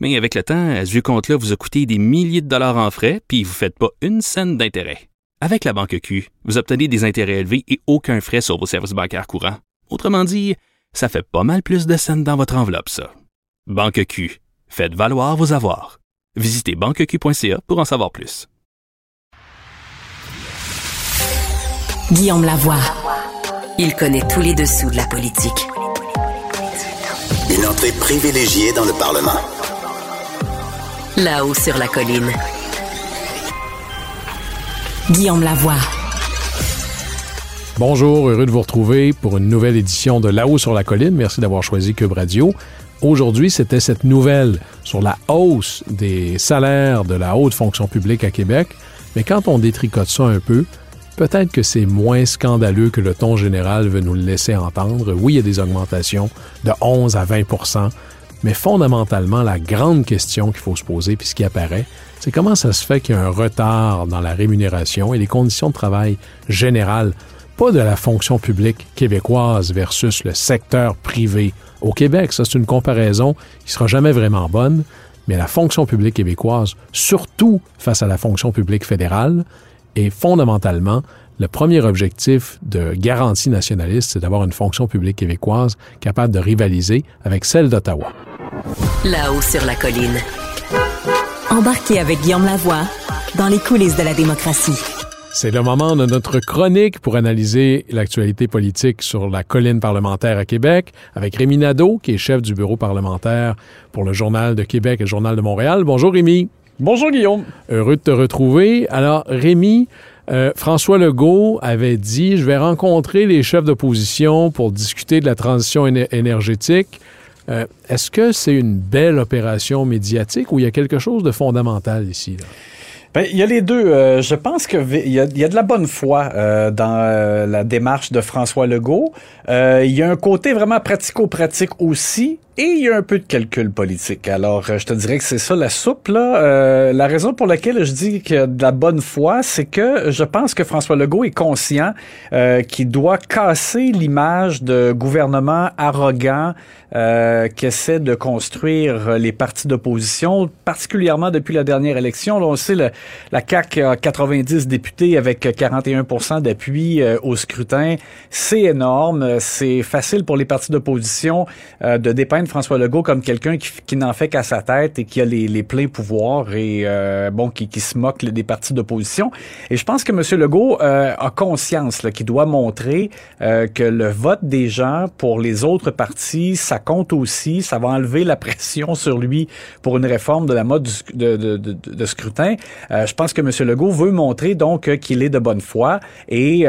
Mais avec le temps, ce vieux compte-là vous a coûté des milliers de dollars en frais, puis vous ne faites pas une scène d'intérêt. Avec la banque Q, vous obtenez des intérêts élevés et aucun frais sur vos services bancaires courants. Autrement dit, ça fait pas mal plus de scènes dans votre enveloppe, ça. Banque Q, faites valoir vos avoirs. Visitez banqueq.ca pour en savoir plus. Guillaume Lavoie. Il connaît tous les dessous de la politique. Une entrée privilégiée dans le Parlement. Là-haut sur la colline. Guillaume Lavoie. Bonjour, heureux de vous retrouver pour une nouvelle édition de Là-haut sur la colline. Merci d'avoir choisi Cube Radio. Aujourd'hui, c'était cette nouvelle sur la hausse des salaires de la haute fonction publique à Québec. Mais quand on détricote ça un peu, peut-être que c'est moins scandaleux que le ton général veut nous le laisser entendre. Oui, il y a des augmentations de 11 à 20 mais fondamentalement, la grande question qu'il faut se poser, puis ce qui apparaît, c'est comment ça se fait qu'il y a un retard dans la rémunération et les conditions de travail générales, pas de la fonction publique québécoise versus le secteur privé au Québec. Ça, c'est une comparaison qui sera jamais vraiment bonne, mais la fonction publique québécoise, surtout face à la fonction publique fédérale, est fondamentalement le premier objectif de garantie nationaliste, c'est d'avoir une fonction publique québécoise capable de rivaliser avec celle d'Ottawa. Là-haut sur la colline. Embarquez avec Guillaume Lavoie dans les coulisses de la démocratie. C'est le moment de notre chronique pour analyser l'actualité politique sur la colline parlementaire à Québec avec Rémi Nadeau, qui est chef du bureau parlementaire pour le Journal de Québec et le Journal de Montréal. Bonjour Rémi. Bonjour Guillaume. Heureux de te retrouver. Alors Rémi, euh, François Legault avait dit Je vais rencontrer les chefs d'opposition pour discuter de la transition éner- énergétique. Euh, Est-ce que c'est une belle opération médiatique ou il y a quelque chose de fondamental ici? là? Ben, il y a les deux. Euh, je pense que vi- il y a, de la bonne foi euh, dans la démarche de François Legault. Il y a un côté vraiment pratico-pratique aussi. Et il y a un peu de calcul politique. Alors, euh, je te dirais que c'est ça la soupe. Là. Euh, la raison pour laquelle je dis a de la bonne foi, c'est que je pense que François Legault est conscient euh, qu'il doit casser l'image de gouvernement arrogant euh, qui essaie de construire les partis d'opposition, particulièrement depuis la dernière élection. Là, on sait, la CAQ a 90 députés avec 41% d'appui euh, au scrutin. C'est énorme. C'est facile pour les partis d'opposition euh, de dépeindre François Legault comme quelqu'un qui, n'en fait qu'à sa tête et qui a les, pleins pouvoirs et euh, bon qui, qui se moque des partis d'opposition. Et je pense que M. Legault euh, a conscience qu'il doit montrer euh, que le vote des gens pour les autres partis, ça compte aussi. Ça va enlever la pression sur lui pour une réforme de la mode de, de, scrutin. Je pense que M. Legault veut montrer donc qu'il est de bonne foi et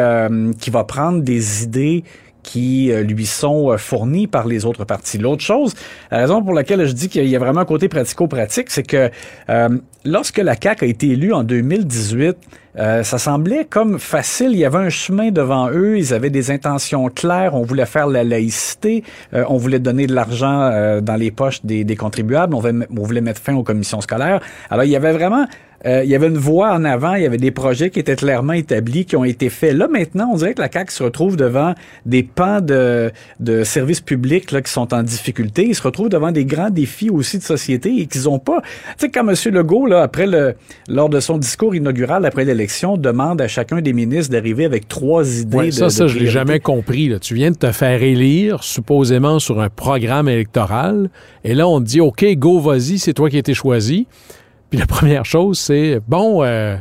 qu'il va prendre des idées qui euh, lui sont euh, fournis par les autres partis. L'autre chose, la raison pour laquelle je dis qu'il y a vraiment un côté pratico-pratique, c'est que euh, lorsque la CAQ a été élue en 2018, euh, ça semblait comme facile. Il y avait un chemin devant eux. Ils avaient des intentions claires. On voulait faire la laïcité. Euh, on voulait donner de l'argent euh, dans les poches des, des contribuables. On voulait mettre fin aux commissions scolaires. Alors, il y avait vraiment euh, il y avait une voie en avant, il y avait des projets qui étaient clairement établis, qui ont été faits. Là, maintenant, on dirait que la CAQ se retrouve devant des pans de, de services publics là, qui sont en difficulté. Ils se retrouvent devant des grands défis aussi de société et qu'ils ont pas... Tu sais, quand M. Legault, là, après le, lors de son discours inaugural après l'élection, demande à chacun des ministres d'arriver avec trois idées Ouais, de ça, de ça, je l'ai jamais compris. là. Tu viens de te faire élire, supposément sur un programme électoral, et là, on te dit, OK, go, vas-y, c'est toi qui as été choisi. Puis la première chose, c'est, bon, euh,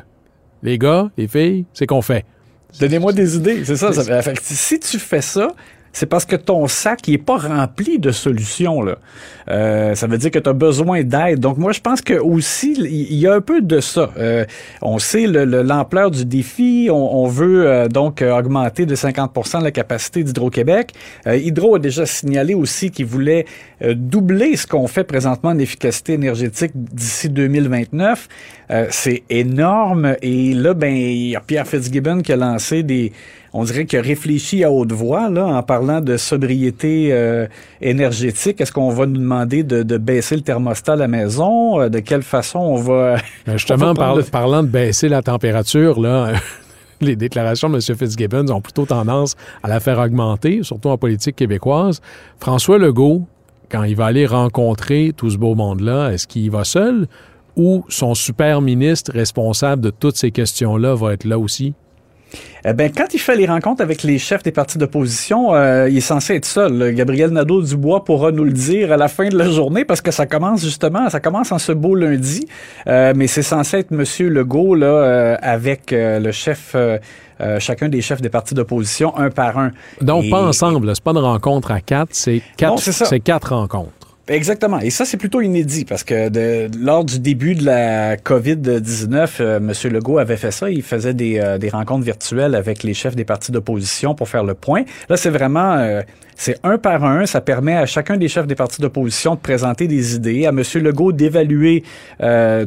les gars, les filles, c'est qu'on fait. Donnez-moi des idées, c'est ça. ça fait- si tu fais ça, c'est parce que ton sac n'est pas rempli de solutions. Là. Euh, ça veut dire que tu as besoin d'aide. Donc moi, je pense que aussi, il y a un peu de ça. Euh, on sait l'ampleur du défi. On, veut euh, donc augmenter de 50% la capacité d'Hydro-Québec. Hydro a déjà signalé aussi qu'il voulait doubler ce qu'on fait présentement en efficacité énergétique d'ici 2029. c'est énorme. Et là, ben, il y a Pierre Fitzgibbon qui a lancé des on dirait qu'il a réfléchi à haute voix là, en parlant de sobriété euh, énergétique. Est-ce qu'on va nous demander de, baisser le thermostat à la maison? Euh, de quelle façon on va... Ben, justement, parlant de baisser la température, là... les déclarations de M. Fitzgibbon ont plutôt tendance à la faire augmenter, surtout en politique québécoise. François Legault, quand il va aller rencontrer tout ce beau monde-là, est-ce qu'il va seul ou son super ministre responsable de toutes ces questions-là va être là aussi? Eh ben, quand il fait les rencontres avec les chefs des partis d'opposition, euh, il est censé être seul. Gabriel Nadeau-Dubois pourra nous le dire à la fin de la journée parce que ça commence justement, ça commence en ce beau lundi. Euh, mais c'est censé être Monsieur Legault là, euh, avec le chef, chacun des chefs des partis d'opposition, un par un. Donc pas ensemble, c'est pas une rencontre à quatre, c'est quatre, c'est quatre rencontres. Exactement. Et ça, c'est plutôt inédit parce que lors du début de la COVID-19, euh, M. Legault avait fait ça. Il faisait euh, des, rencontres virtuelles avec les chefs des partis d'opposition pour faire le point. Là, c'est vraiment... Euh, c'est un par un. Ça permet à chacun des chefs des partis d'opposition de présenter des idées, à M. Legault d'évaluer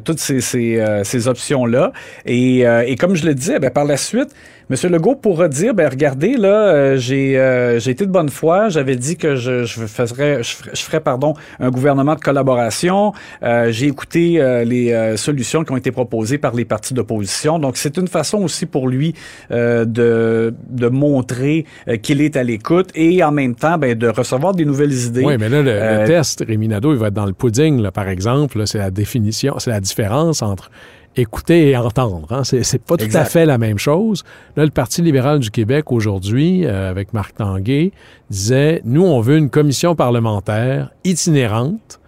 toutes ces, ces, ces options-là. Et, et, comme je le disais, ben, par la suite, M. Legault pourra dire, ben regardez, là, euh, j'ai euh, j'ai été de bonne foi, j'avais dit que je, je, ferais, je, ferais, pardon, un gouvernement de collaboration. Euh, j'ai écouté les solutions qui ont été proposées par les partis d'opposition. Donc, c'est une façon aussi pour lui de, de montrer qu'il est à l'écoute et en même temps, ben, de recevoir des nouvelles idées. Oui, mais là, le, test, Rémi Nadeau, il va être dans le pudding, là, par exemple. C'est la définition, c'est la différence entre écouter et entendre. Hein. C'est, pas tout à fait la même chose. Là, le Parti libéral du Québec aujourd'hui, euh, avec Marc Tanguay, disait nous, on veut une commission parlementaire itinérante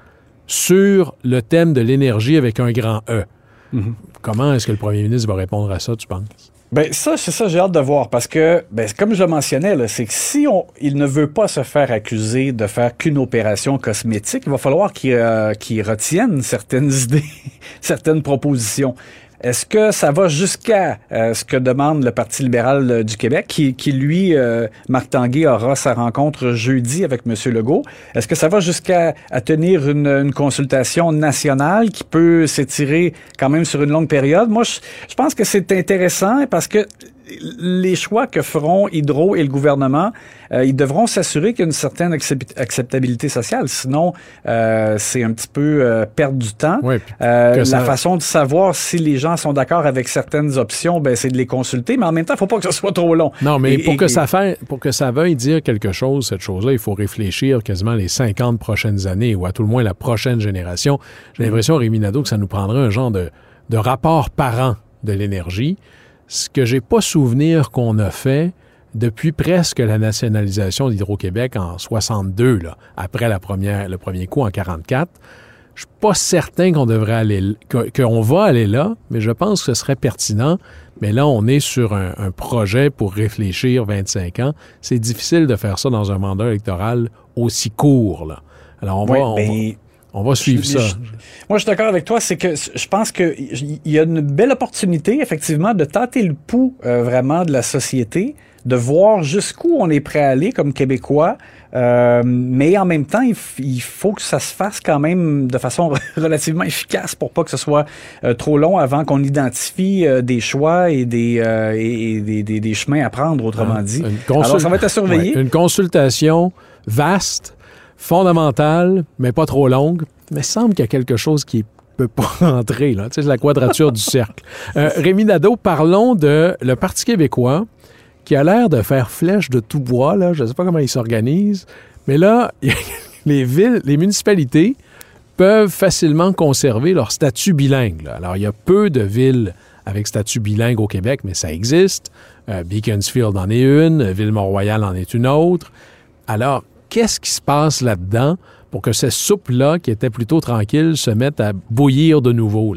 sur le thème de l'énergie avec un grand E. Mm-hmm. Comment est-ce que le premier ministre va répondre à ça, tu penses? Ben ça, c'est ça, j'ai hâte de voir parce que, ben, comme je mentionnais, c'est que si on, il ne veut pas se faire accuser de faire qu'une opération cosmétique, il va falloir qu'il euh, retienne certaines idées, certaines propositions. Est-ce que ça va jusqu'à euh, ce que demande le Parti libéral euh, du Québec, qui, qui lui, euh, Marc Tanguay, aura sa rencontre jeudi avec M. Legault? Est-ce que ça va jusqu'à tenir une, consultation nationale qui peut s'étirer quand même sur une longue période? Moi, je pense que c'est intéressant parce que les choix que feront Hydro et le gouvernement, euh, ils devront s'assurer qu'il y a une certaine acceptabilité sociale. Sinon, euh, c'est un petit peu euh, perdre du temps. la façon de savoir si les gens sont d'accord avec certaines options, ben, c'est de les consulter. Mais en même temps, il ne faut pas que ce soit trop long. Non, mais pour, que ça fait, pour que ça veuille dire quelque chose, cette chose-là, il faut réfléchir quasiment les 50 prochaines années ou à tout le moins la prochaine génération. J'ai l'impression, Rémi Nadeau, que ça nous prendrait un genre de, de rapport par an de l'énergie ce que j'ai pas souvenir qu'on a fait depuis presque la nationalisation d'Hydro-Québec en 62, là, après la première, le premier coup en 44. Je suis pas certain qu'on devrait aller, qu'on va aller là, mais je pense que ce serait pertinent. Mais là, on est sur un, projet pour réfléchir 25 ans. C'est difficile de faire ça dans un mandat électoral aussi court. Là. Alors, on va, on va suivre ça. moi, je suis d'accord avec toi. C'est que je pense qu'il y a une belle opportunité, effectivement, de tâter le pouls euh, vraiment de la société, de voir jusqu'où on est prêt à aller comme Québécois. Euh, mais en même temps, il, faut que ça se fasse quand même de façon relativement efficace pour pas que ce soit euh, trop long avant qu'on identifie des choix et des, et des, des, chemins à prendre, autrement ah, dit. Alors, ça va être à surveiller. une consultation vaste fondamentale, mais pas trop longue. Mais semble qu'il y a quelque chose qui peut pas. Tu sais, la quadrature du cercle. Euh, Rémi Nadeau, parlons de le Parti québécois qui a l'air de faire flèche de tout bois, là. Je ne sais pas comment il s'organise. Mais là, les villes, les municipalités peuvent facilement conserver leur statut bilingue. Alors, il y a peu de villes avec statut bilingue au Québec, mais ça existe. Euh, Beaconsfield en est une, Ville-Mont-Royal en est une autre. Alors, qu'est-ce qui se passe là-dedans pour que cette soupe-là, qui était plutôt tranquille, se mette à bouillir de nouveau?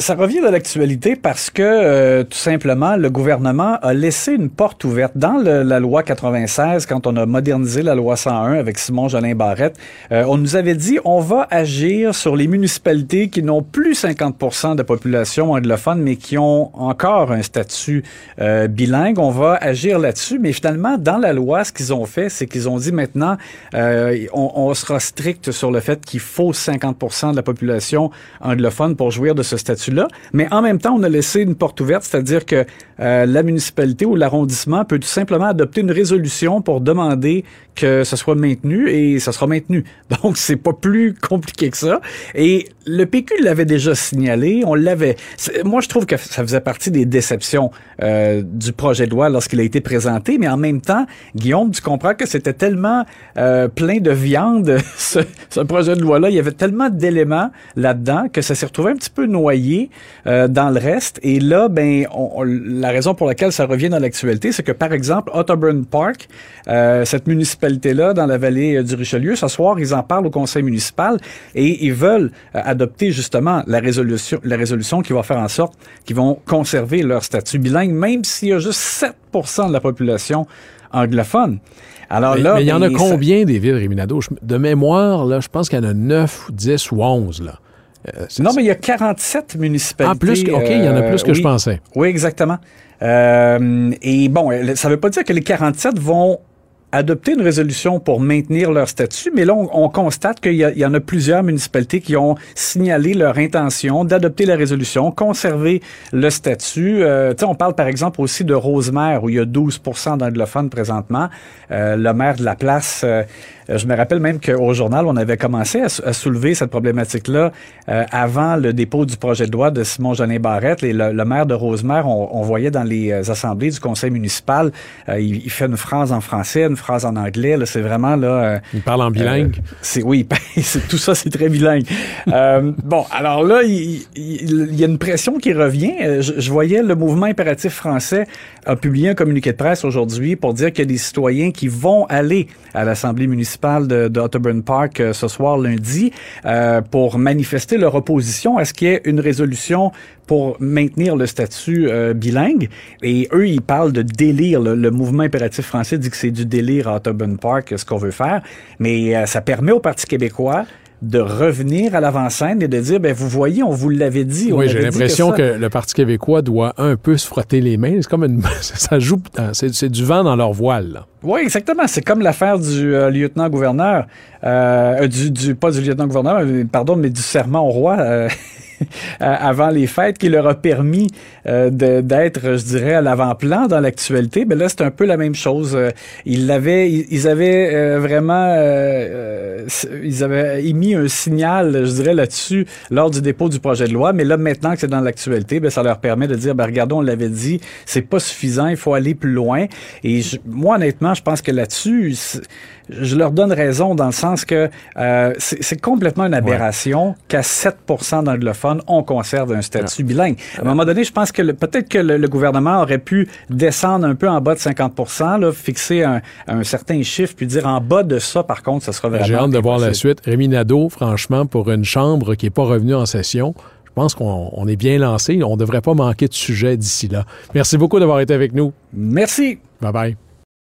Ça revient de l'actualité parce que euh, tout simplement le gouvernement a laissé une porte ouverte dans le, la loi 96 quand on a modernisé la loi 101 avec Simon Jolin Barrette. Euh, on nous avait dit on va agir sur les municipalités qui n'ont plus 50% de population anglophone mais qui ont encore un statut euh, bilingue. On va agir là-dessus, mais finalement dans la loi ce qu'ils ont fait c'est qu'ils ont dit maintenant on, on, sera strict sur le fait qu'il faut 50% de la population anglophone pour jouir de ce statut Mais en même temps, on a laissé une porte ouverte, c'est-à-dire que euh, la municipalité ou l'arrondissement peut tout simplement adopter une résolution pour demander que ce soit maintenu et ça sera maintenu. Donc, c'est pas plus compliqué que ça. Et le PQ l'avait déjà signalé, on l'avait. Moi, je trouve que ça faisait partie des déceptions euh, du projet de loi lorsqu'il a été présenté, mais en même temps, Guillaume, tu comprends que c'était tellement euh, plein de viande, ce projet de loi-là, il y avait tellement d'éléments là-dedans que ça s'est retrouvé un petit peu noyé euh, dans le reste. Et là, ben, on, la raison pour laquelle ça revient dans l'actualité, c'est que, par exemple, Otterburn Park, euh, cette municipalité-là, dans la vallée euh, du Richelieu, ce soir, ils en parlent au conseil municipal et ils veulent euh, adopter justement la résolution, la résolution qui va faire en sorte qu'ils vont conserver leur statut bilingue, même s'il y a juste 7% de la population anglophone. Alors mais, là, mais il y en a combien des villes, Réminado? De mémoire, là, je pense qu'il y en a 9, 10 ou 11, là. Euh, non, mais il y a 47 municipalités. Ah, plus, OK, il y en a plus que je pensais. Oui, exactement. Euh, et bon, ça ne veut pas dire que les 47 vont adopter une résolution pour maintenir leur statut, mais là, on, constate qu'il y, en a plusieurs municipalités qui ont signalé leur intention d'adopter la résolution, conserver le statut. Euh, on parle par exemple aussi de Rosemère, où il y a 12% d'anglophones présentement. Euh, le maire de la place, euh, je me rappelle même qu'au journal, on avait commencé à, soulever cette problématique-là euh, avant le dépôt du projet de loi de Simon Jolin Barrette. Et le, maire de Rosemère, on, on, voyait dans les assemblées du conseil municipal, il, il, fait une phrase en français, phrase en anglais. C'est vraiment là. Euh, il parle en bilingue. Euh, c'est oui, tout ça, c'est très bilingue. euh, bon, alors là, il, y a une pression qui revient. Euh, je, voyais le mouvement impératif français a publié un communiqué de presse aujourd'hui pour dire qu'il y a des citoyens qui vont aller à l'Assemblée municipale de, de Park ce soir lundi pour manifester leur opposition à ce qu'il y ait une résolution pour maintenir le statut euh, bilingue. Et eux, ils parlent de délire. Le, mouvement impératif français dit que c'est du délire à Ottoburn Park, ce qu'on veut faire. Mais euh, ça permet au Parti québécois de revenir à l'avant-scène et de dire, ben vous voyez, on vous l'avait dit. Oui, j'ai l'impression que, le Parti québécois doit un peu se frotter les mains. C'est comme une, ça joue, c'est du vent dans leur voile. Oui, exactement. C'est comme l'affaire du euh, lieutenant-gouverneur, du, du, pas du lieutenant-gouverneur, pardon, mais du serment au roi. avant les fêtes qui leur a permis euh, d'être, je dirais, à l'avant-plan dans l'actualité. Mais ben là, c'est un peu la même chose. Euh, ils l'avaient, ils, avaient euh, vraiment, ils avaient émis un signal, je dirais, là-dessus lors du dépôt du projet de loi. Mais là, maintenant que c'est dans l'actualité, ben, ça leur permet de dire, ben, regardons, on l'avait dit, c'est pas suffisant, il faut aller plus loin. Et moi, honnêtement, je pense que là-dessus, je leur donne raison dans le sens que c'est complètement une aberration qu'à 7% d'anglophones, on conserve un statut bilingue. À un moment donné, je pense que peut-être que le, gouvernement aurait pu descendre un peu en bas de 50 là, fixer un, certain chiffre, puis dire en bas de ça, par contre, ça sera vraiment. J'ai hâte de voir la suite. Rémi Nadeau, franchement, pour une chambre qui n'est pas revenue en session, je pense qu'on est bien lancé. On ne devrait pas manquer de sujet d'ici là. Merci beaucoup d'avoir été avec nous. Merci. Bye bye.